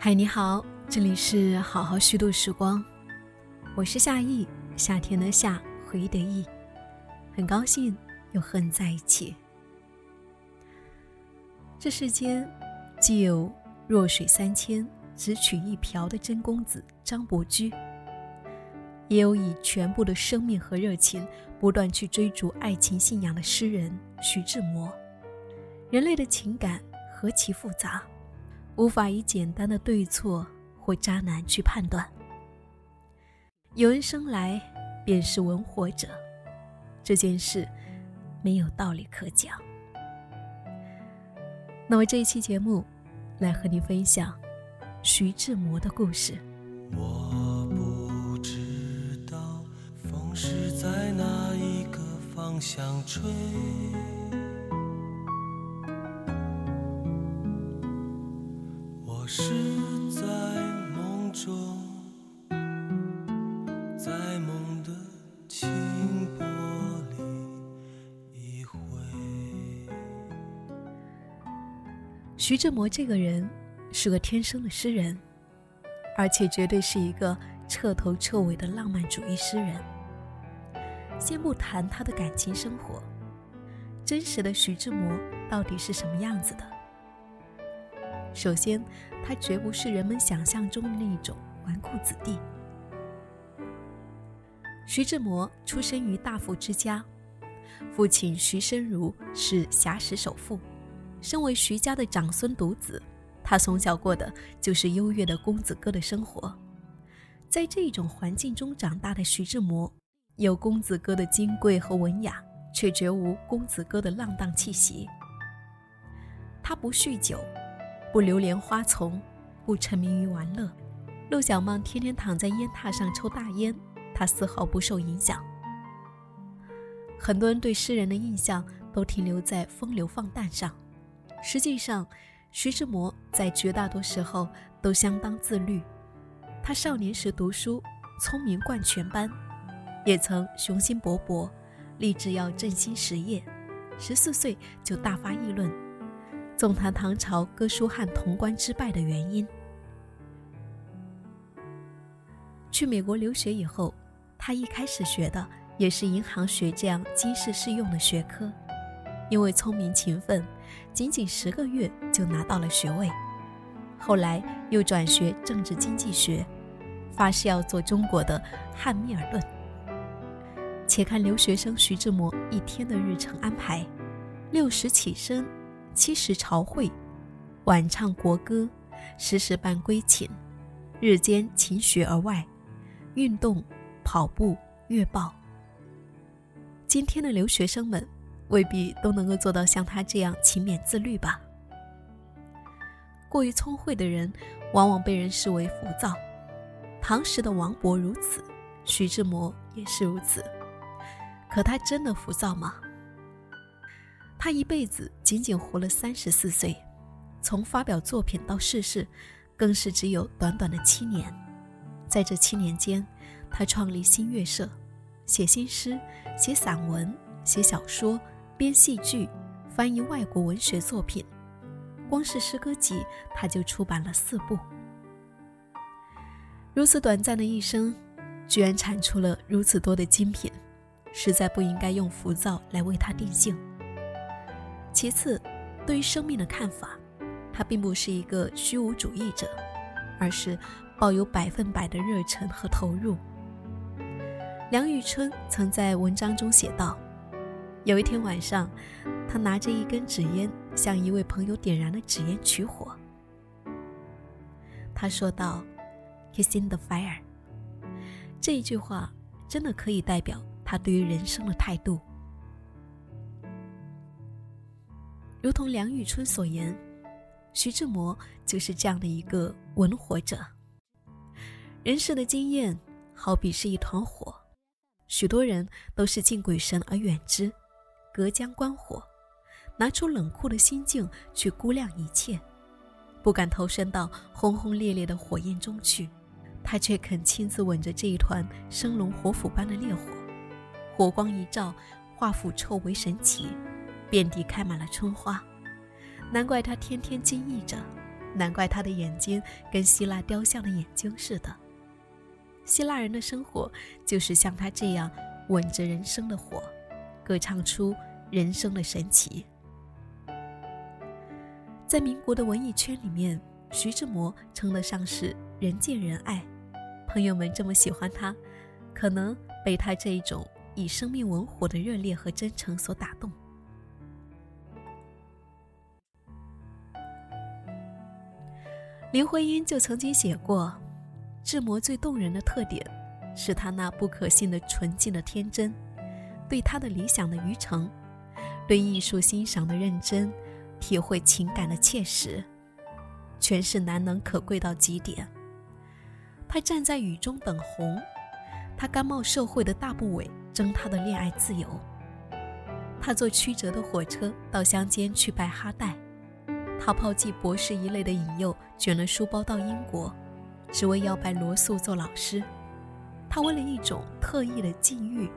嗨，你好，这里是好好虚度时光，我是夏意，夏天的夏，回忆的忆，很高兴又和你在一起。这世间既有弱水三千，只取一瓢的真公子张伯驹，也有以全部的生命和热情不断去追逐爱情信仰的诗人徐志摩。人类的情感何其复杂！无法以简单的对错或渣男去判断。有人生来便是文火者，这件事没有道理可讲。那么这一期节目，来和你分享徐志摩的故事。我不知道风是在哪一个方向吹。是在梦中，在梦的清波里一回。徐志摩这个人是个天生的诗人，而且绝对是一个彻头彻尾的浪漫主义诗人。先不谈他的感情生活，真实的徐志摩到底是什么样子的？首先，他绝不是人们想象中的那种纨绔子弟。徐志摩出生于大富之家，父亲徐申如是侠石首富。身为徐家的长孙独子，他从小过的就是优越的公子哥的生活。在这种环境中长大的徐志摩，有公子哥的金贵和文雅，却绝无公子哥的浪荡气息。他不酗酒。不流连花丛，不沉迷于玩乐。陆小曼天天躺在烟榻上抽大烟，他丝毫不受影响。很多人对诗人的印象都停留在风流放荡上，实际上，徐志摩在绝大多数时候都相当自律。他少年时读书聪明冠全班，也曾雄心勃勃，立志要振兴实业。十四岁就大发议论。纵谈唐朝哥舒翰潼关之败的原因。去美国留学以后，他一开始学的也是银行学这样经世适用的学科，因为聪明勤奋，仅仅十个月就拿到了学位。后来又转学政治经济学，发誓要做中国的汉密尔顿。且看留学生徐志摩一天的日程安排：六时起身。七时朝会，晚唱国歌，时时办归寝，日间勤学而外，运动、跑步、阅报。今天的留学生们未必都能够做到像他这样勤勉自律吧？过于聪慧的人，往往被人视为浮躁。唐时的王勃如此，徐志摩也是如此。可他真的浮躁吗？他一辈子仅仅活了三十四岁，从发表作品到逝世，更是只有短短的七年。在这七年间，他创立新月社，写新诗、写散文、写小说、编戏剧、翻译外国文学作品。光是诗歌集，他就出版了四部。如此短暂的一生，居然产出了如此多的精品，实在不应该用浮躁来为他定性。其次，对于生命的看法，他并不是一个虚无主义者，而是抱有百分百的热忱和投入。梁宇春曾在文章中写道：“有一天晚上，他拿着一根纸烟向一位朋友点燃了纸烟取火。他说道：‘Kiss in the fire。’这一句话真的可以代表他对于人生的态度。”如同梁玉春所言，徐志摩就是这样的一个文火者。人世的经验好比是一团火，许多人都是敬鬼神而远之，隔江观火，拿出冷酷的心境去估量一切，不敢投身到轰轰烈烈的火焰中去。他却肯亲自吻着这一团生龙活虎般的烈火，火光一照，化腐臭为神奇。遍地开满了春花，难怪他天天惊异着，难怪他的眼睛跟希腊雕像的眼睛似的。希腊人的生活就是像他这样吻着人生的火，歌唱出人生的神奇。在民国的文艺圈里面，徐志摩称得上是人见人爱，朋友们这么喜欢他，可能被他这一种以生命吻火的热烈和真诚所打动。林徽因就曾经写过，志摩最动人的特点是他那不可信的纯净的天真，对他的理想的愚诚，对艺术欣赏的认真，体会情感的切实，全是难能可贵到极点。他站在雨中等红，他甘冒社会的大不韪，争他的恋爱自由。他坐曲折的火车到乡间去拜哈代。他抛弃博士一类的引诱，卷了书包到英国，只为要拜罗素做老师。他为了一种特异的境遇，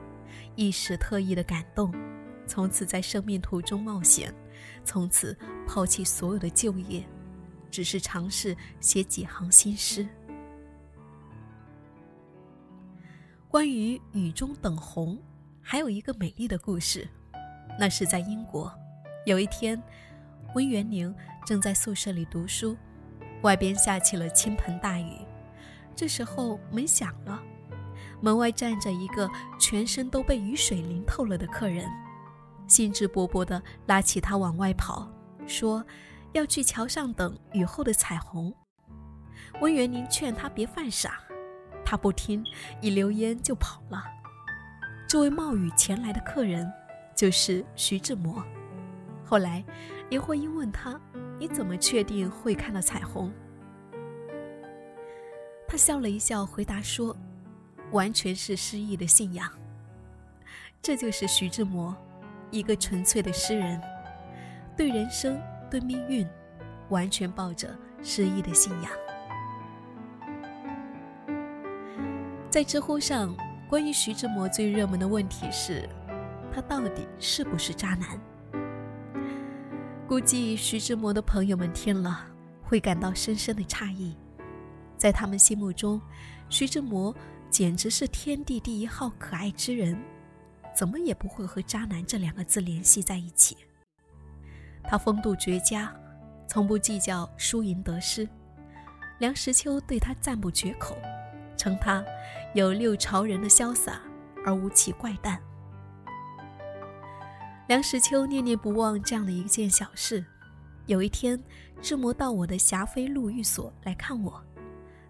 一时特异的感动，从此在生命途中冒险，从此抛弃所有的就业，只是尝试写几行新诗。关于雨中等红，还有一个美丽的故事，那是在英国，有一天。温元宁正在宿舍里读书，外边下起了倾盆大雨。这时候门响了，门外站着一个全身都被雨水淋透了的客人，兴致勃勃地拉起他往外跑，说要去桥上等雨后的彩虹。温元宁劝他别犯傻，他不听，一溜烟就跑了。这位冒雨前来的客人就是徐志摩。后来。林徽因问他：“你怎么确定会看到彩虹？”他笑了一笑，回答说：“完全是诗意的信仰。”这就是徐志摩，一个纯粹的诗人，对人生、对命运，完全抱着诗意的信仰。在知乎上，关于徐志摩最热门的问题是：他到底是不是渣男？估计徐志摩的朋友们听了会感到深深的诧异，在他们心目中，徐志摩简直是天地第一号可爱之人，怎么也不会和渣男这两个字联系在一起。他风度绝佳，从不计较输赢得失。梁实秋对他赞不绝口，称他有六朝人的潇洒而无其怪诞。梁实秋念念不忘这样的一件小事。有一天，志摩到我的霞飞路寓所来看我，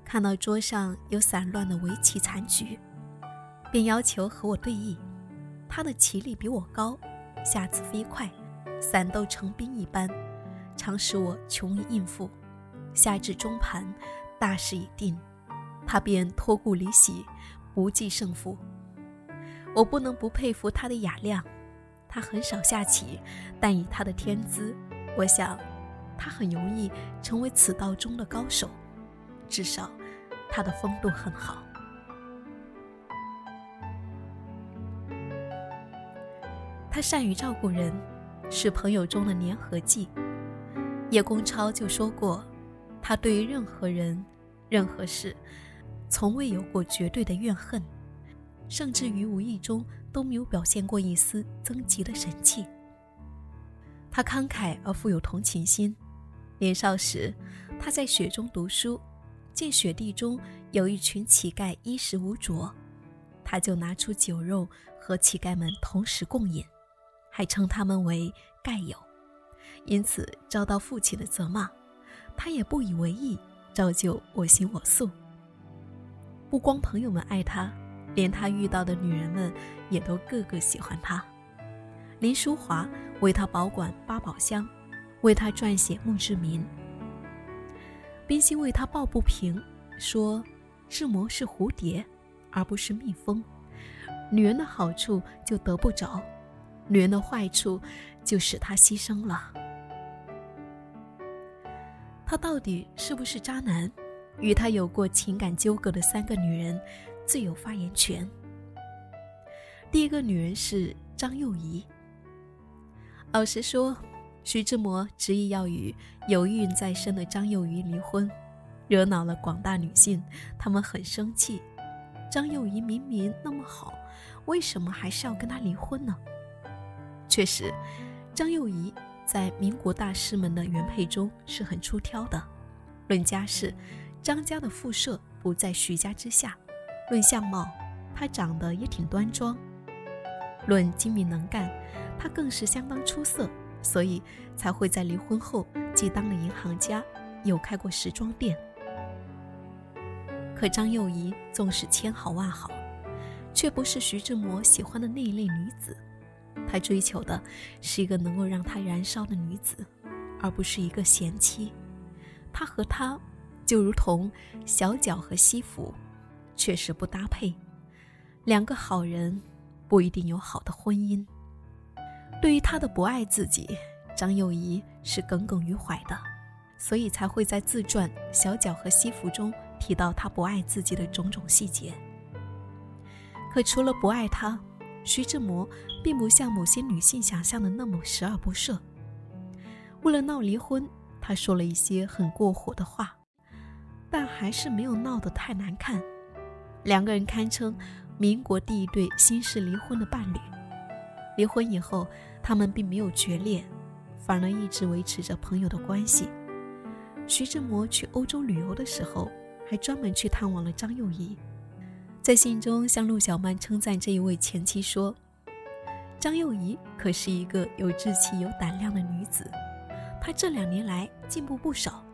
看到桌上有散乱的围棋残局，便要求和我对弈。他的棋力比我高，下子飞快，散斗成兵一般，常使我穷于应付。下至中盘，大势已定，他便托顾离席，不计胜负。我不能不佩服他的雅量。他很少下棋，但以他的天资，我想，他很容易成为此道中的高手。至少，他的风度很好。他善于照顾人，是朋友中的粘合剂。叶公超就说过，他对于任何人、任何事，从未有过绝对的怨恨，甚至于无意中。都没有表现过一丝增急的神气。他慷慨而富有同情心。年少时，他在雪中读书，见雪地中有一群乞丐衣食无着，他就拿出酒肉和乞丐们同时共饮，还称他们为丐友，因此遭到父亲的责骂。他也不以为意，照旧我行我素。不光朋友们爱他。连他遇到的女人们也都个个喜欢他。林淑华为他保管八宝箱，为他撰写墓志铭。冰心为他抱不平，说志摩是蝴蝶，而不是蜜蜂。女人的好处就得不着，女人的坏处就使他牺牲了。他到底是不是渣男？与他有过情感纠葛的三个女人。最有发言权。第一个女人是张幼仪。老实说，徐志摩执意要与有孕在身的张幼仪离婚，惹恼了广大女性，她们很生气。张幼仪明明那么好，为什么还是要跟他离婚呢？确实，张幼仪在民国大师们的原配中是很出挑的。论家世，张家的副社不在徐家之下；论相貌，她长得也挺端庄；论精明能干，她更是相当出色。所以才会在离婚后既当了银行家，又开过时装店。可张幼仪纵使千好万好，却不是徐志摩喜欢的那一类女子。他追求的是一个能够让他燃烧的女子，而不是一个贤妻。他和她就如同小脚和西服，确实不搭配。两个好人不一定有好的婚姻。对于他的不爱自己，张幼仪是耿耿于怀的，所以才会在自传《小脚和西服》中提到他不爱自己的种种细节。可除了不爱他，徐志摩并不像某些女性想象的那么十恶不赦。为了闹离婚，他说了一些很过火的话，但还是没有闹得太难看。两个人堪称民国第一对新式离婚的伴侣。离婚以后。他们并没有决裂，反而一直维持着朋友的关系。徐志摩去欧洲旅游的时候，还专门去探望了张幼仪。在信中向陆小曼称赞这一位前妻说：“张幼仪可是一个有志气、有胆量的女子，她这两年来进步不少，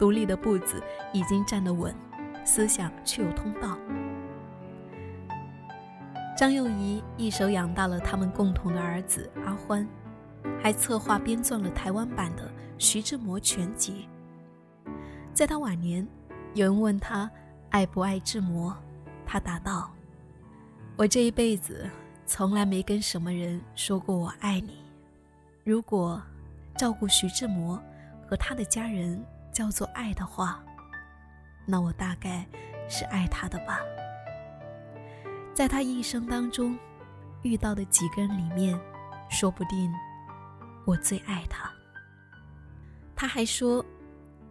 独立的步子已经站得稳，思想却有通道。”张幼仪一手养大了他们共同的儿子阿欢，还策划编撰了台湾版的《徐志摩全集》。在他晚年，有人问他爱不爱志摩，他答道：“我这一辈子从来没跟什么人说过我爱你。如果照顾徐志摩和他的家人叫做爱的话，那我大概是爱他的吧。”在他一生当中遇到的几个人里面，说不定我最爱他。他还说：“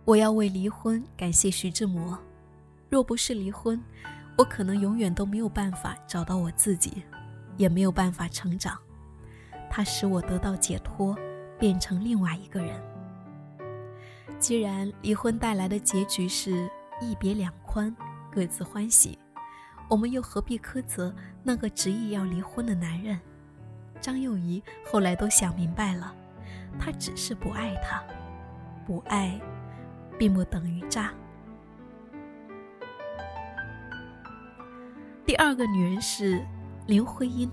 我要为离婚感谢徐志摩，若不是离婚，我可能永远都没有办法找到我自己，也没有办法成长。他使我得到解脱，变成另外一个人。既然离婚带来的结局是一别两宽，各自欢喜。”我们又何必苛责那个执意要离婚的男人？张幼仪后来都想明白了，他只是不爱他，不爱，并不等于渣。第二个女人是林徽因。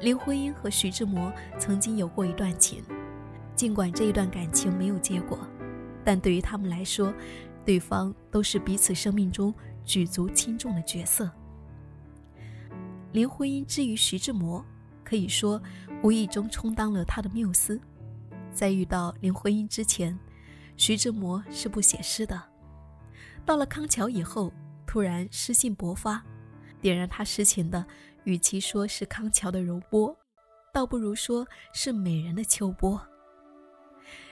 林徽因和徐志摩曾经有过一段情，尽管这一段感情没有结果，但对于他们来说，对方都是彼此生命中。举足轻重的角色。林徽因之于徐志摩，可以说无意中充当了他的缪斯。在遇到林徽因之前，徐志摩是不写诗的。到了康桥以后，突然诗性勃发，点燃他诗情的，与其说是康桥的柔波，倒不如说是美人的秋波。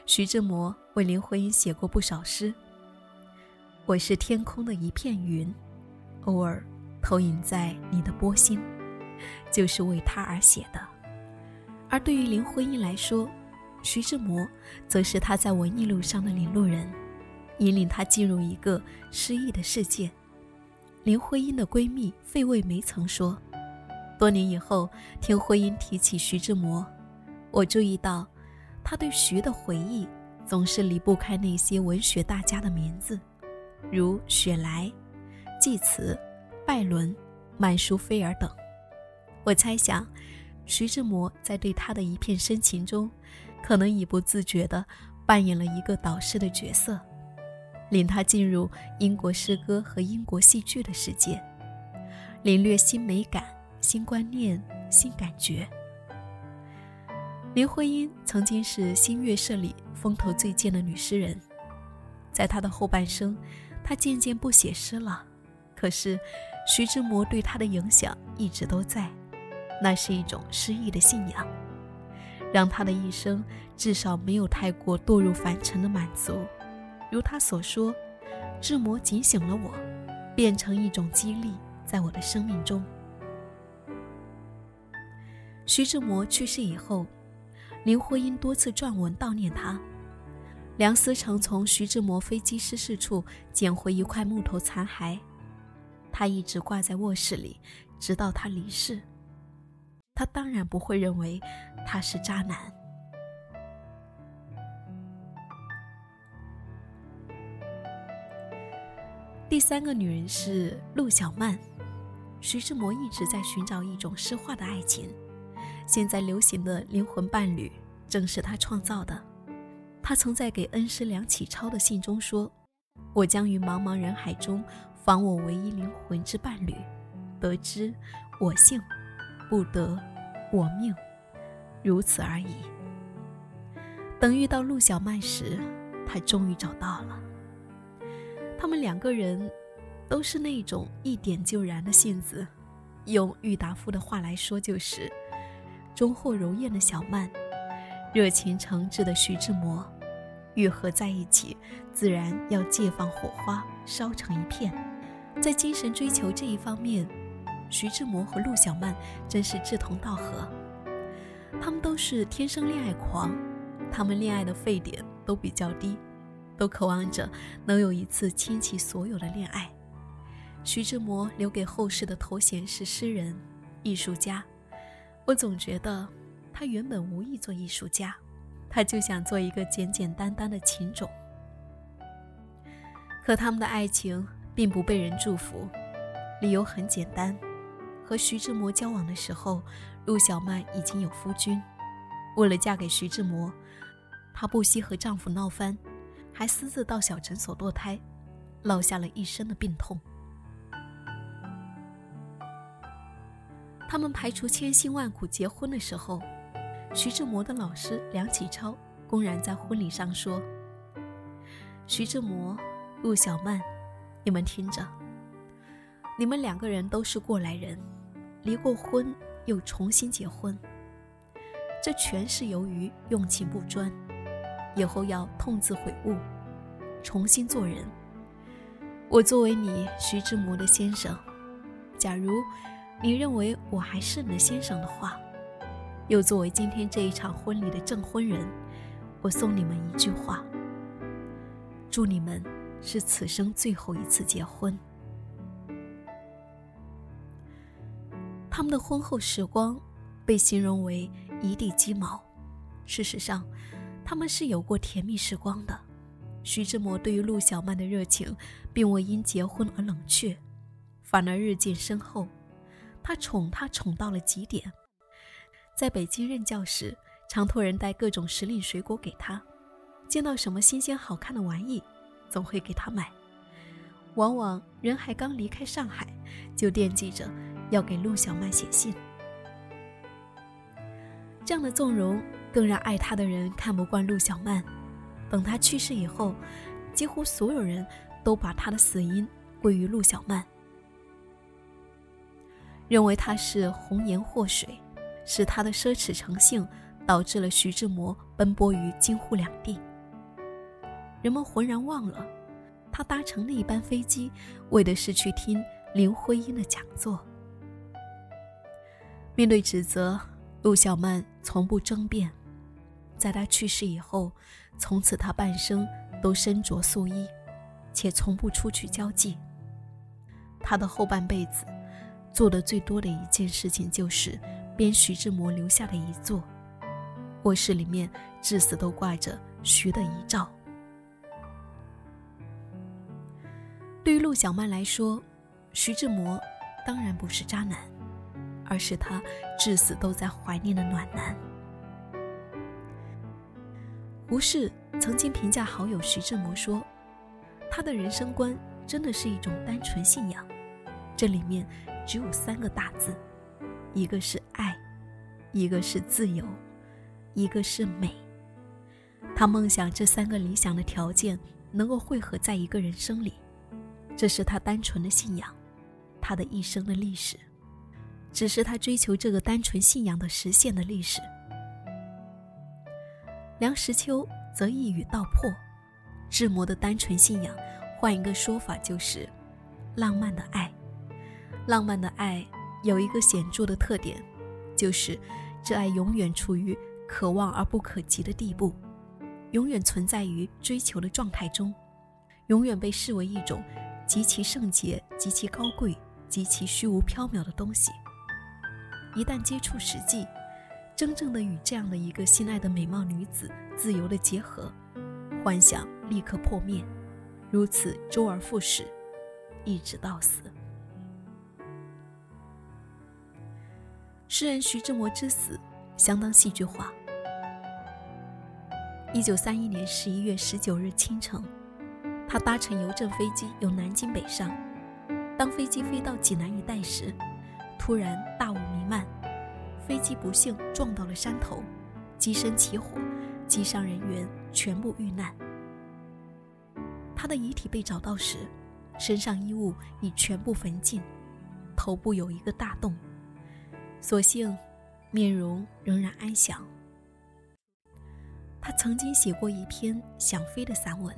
徐志摩为林徽因写过不少诗。我是天空的一片云，偶尔投影在你的波心，就是为他而写的。而对于林徽因来说，徐志摩则是她在文艺路上的领路人，引领她进入一个诗意的世界。林徽因的闺蜜费慰梅曾说：“多年以后听徽因提起徐志摩，我注意到，他对徐的回忆总是离不开那些文学大家的名字。”如雪莱、济慈、拜伦、曼殊菲尔等，我猜想，徐志摩在对他的一片深情中，可能已不自觉地扮演了一个导师的角色，领他进入英国诗歌和英国戏剧的世界，领略新美感、新观念、新感觉。林徽因曾经是新月社里风头最健的女诗人，在她的后半生。他渐渐不写诗了，可是徐志摩对他的影响一直都在，那是一种诗意的信仰。让他的一生至少没有太过堕入凡尘的满足。如他所说，志摩警醒了我，变成一种激励，在我的生命中。徐志摩去世以后，林徽因多次撰文悼念他。梁思成从徐志摩飞机失事处捡回一块木头残骸，他一直挂在卧室里，直到他离世。他当然不会认为他是渣男。第三个女人是陆小曼，徐志摩一直在寻找一种诗化的爱情，现在流行的灵魂伴侣正是他创造的。他曾在给恩师梁启超的信中说：“我将于茫茫人海中访我唯一灵魂之伴侣，得之我幸，不得我命，如此而已。”等遇到陆小曼时，他终于找到了。他们两个人都是那种一点就燃的性子，用郁达夫的话来说，就是忠厚柔艳的小曼，热情诚挚的徐志摩。愈合在一起，自然要借放火花，烧成一片。在精神追求这一方面，徐志摩和陆小曼真是志同道合。他们都是天生恋爱狂，他们恋爱的沸点都比较低，都渴望着能有一次倾其所有的恋爱。徐志摩留给后世的头衔是诗人、艺术家。我总觉得，他原本无意做艺术家。他就想做一个简简单单的情种，可他们的爱情并不被人祝福，理由很简单：和徐志摩交往的时候，陆小曼已经有夫君，为了嫁给徐志摩，她不惜和丈夫闹翻，还私自到小诊所堕胎，落下了一身的病痛。他们排除千辛万苦结婚的时候。徐志摩的老师梁启超公然在婚礼上说：“徐志摩、陆小曼，你们听着，你们两个人都是过来人，离过婚又重新结婚，这全是由于用情不专，以后要痛自悔悟，重新做人。我作为你徐志摩的先生，假如你认为我还是你的先生的话。”又作为今天这一场婚礼的证婚人，我送你们一句话：祝你们是此生最后一次结婚。他们的婚后时光被形容为一地鸡毛，事实上，他们是有过甜蜜时光的。徐志摩对于陆小曼的热情，并未因结婚而冷却，反而日渐深厚。他宠她宠到了极点。在北京任教时，常托人带各种时令水果给他，见到什么新鲜好看的玩意，总会给他买。往往人还刚离开上海，就惦记着要给陆小曼写信。这样的纵容，更让爱他的人看不惯陆小曼。等他去世以后，几乎所有人都把他的死因归于陆小曼，认为他是红颜祸水。是他的奢侈成性，导致了徐志摩奔波于京沪两地。人们浑然忘了，他搭乘那一班飞机，为的是去听林徽因的讲座。面对指责，陆小曼从不争辩。在他去世以后，从此他半生都身着素衣，且从不出去交际。他的后半辈子，做的最多的一件事情就是。编徐志摩留下的遗作，卧室里面至死都挂着徐的遗照。对于陆小曼来说，徐志摩当然不是渣男，而是他至死都在怀念的暖男。胡适曾经评价好友徐志摩说：“他的人生观真的是一种单纯信仰，这里面只有三个大字。”一个是爱，一个是自由，一个是美。他梦想这三个理想的条件能够汇合在一个人生里，这是他单纯的信仰，他的一生的历史，只是他追求这个单纯信仰的实现的历史。梁实秋则一语道破：志摩的单纯信仰，换一个说法就是浪漫的爱。浪漫的爱有一个显著的特点，就是这爱永远处于可望而不可及的地步，永远存在于追求的状态中，永远被视为一种极其圣洁、极其高贵、极其虚无缥缈的东西。一旦接触实际，真正的与这样的一个心爱的美貌女子自由的结合，幻想立刻破灭，如此周而复始，一直到死。诗人徐志摩之死相当戏剧化。一九三一年十一月十九日清晨，他搭乘邮政飞机由南京北上，当飞机飞到济南一带时。突然大雾弥漫，飞机不幸撞到了山头，机身起火，机上人员全部遇难。他的遗体被找到时，身上衣物已全部焚尽，头部有一个大洞，所幸面容仍然安详。他曾经写过一篇想飞的散文，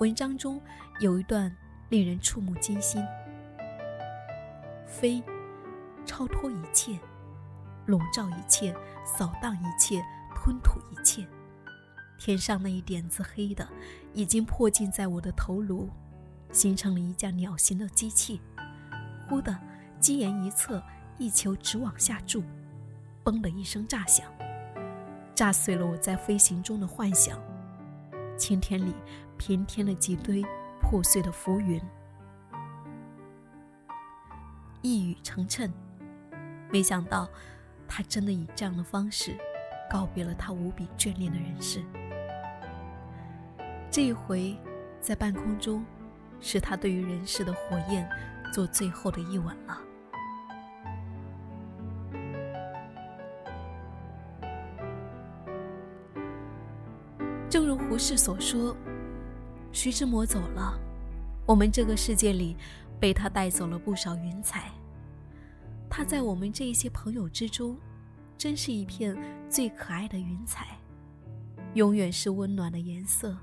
文章中有一段令人触目惊心：飞。超脱一切，笼罩一切，扫荡一切，吞吐一切。天上那一点子黑的，已经迫近在我的头颅，形成了一架鸟形的机器。忽的，机沿一侧，一球直往下注，嘣的一声炸响，炸碎了我在飞行中的幻想。青天里平添了几堆破碎的浮云，一语成谶。没想到，他真的以这样的方式告别了他无比眷恋的人世。这一回，在半空中，是他对于人世的火焰做最后的一吻了。如是所说：“徐志摩走了，我们这个世界里被他带走了不少云彩。”他在我们这一些朋友之中，真是一片最可爱的云彩，永远是温暖的颜色，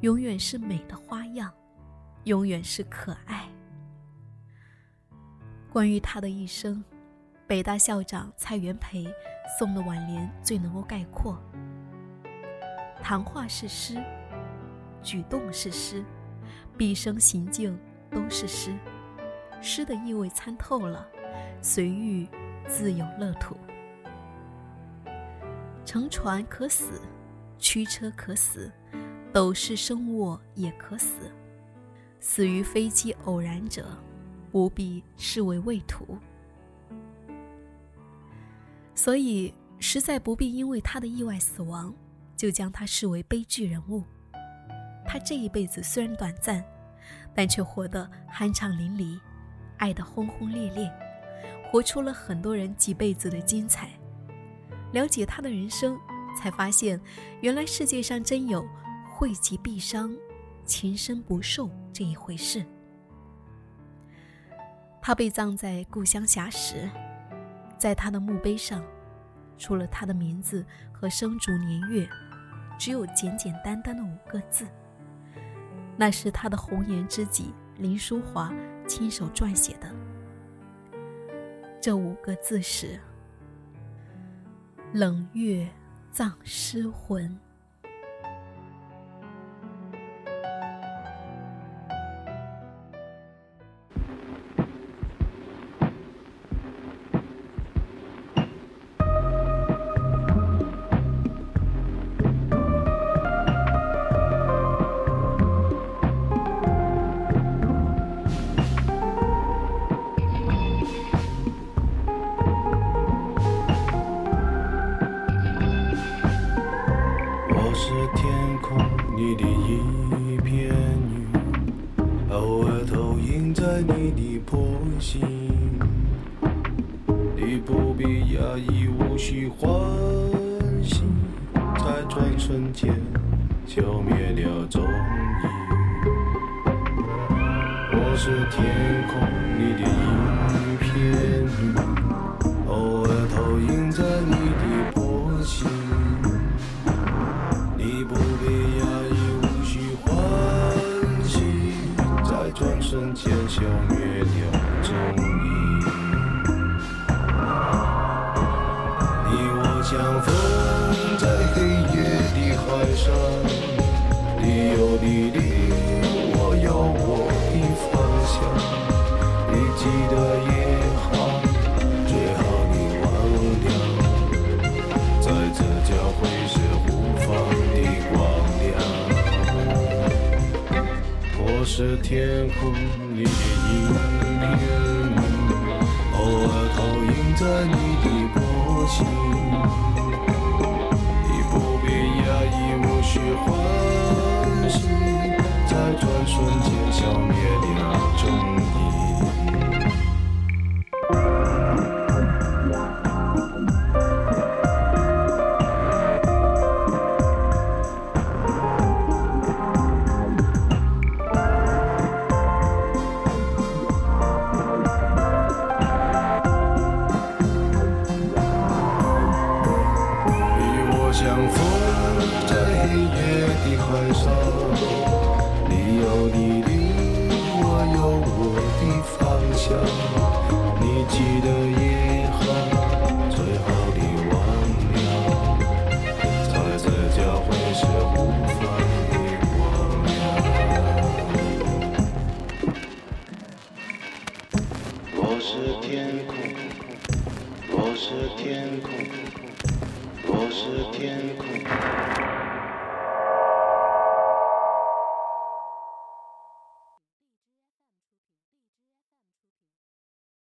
永远是美的花样，永远是可爱。关于他的一生，北大校长蔡元培送的挽联最能够概括：谈话是诗，举动是诗，毕生行径都是诗，诗的意味参透了。随遇自有乐土。乘船可死，驱车可死，斗室生卧也可死。死于飞机偶然者，不必视为畏途。所以，实在不必因为他的意外死亡，就将他视为悲剧人物。他这一辈子虽然短暂，但却活得酣畅淋漓，爱得轰轰烈烈。活出了很多人几辈子的精彩。了解他的人生，才发现，原来世界上真有“惠及必伤，情深不寿”这一回事。他被葬在故乡硖石，在他的墓碑上，除了他的名字和生卒年月，只有简简单单的五个字。那是他的红颜知己林淑华亲手撰写的。这五个字是：冷月葬诗魂。风在黑夜的海上，你有你的，我有我的方向。你记得也好，最好你忘掉，在这交汇时互放的光亮。我是天空里的影片，偶尔投影在你的波心。你不必压抑，无需欢喜，在转瞬间消灭了踪。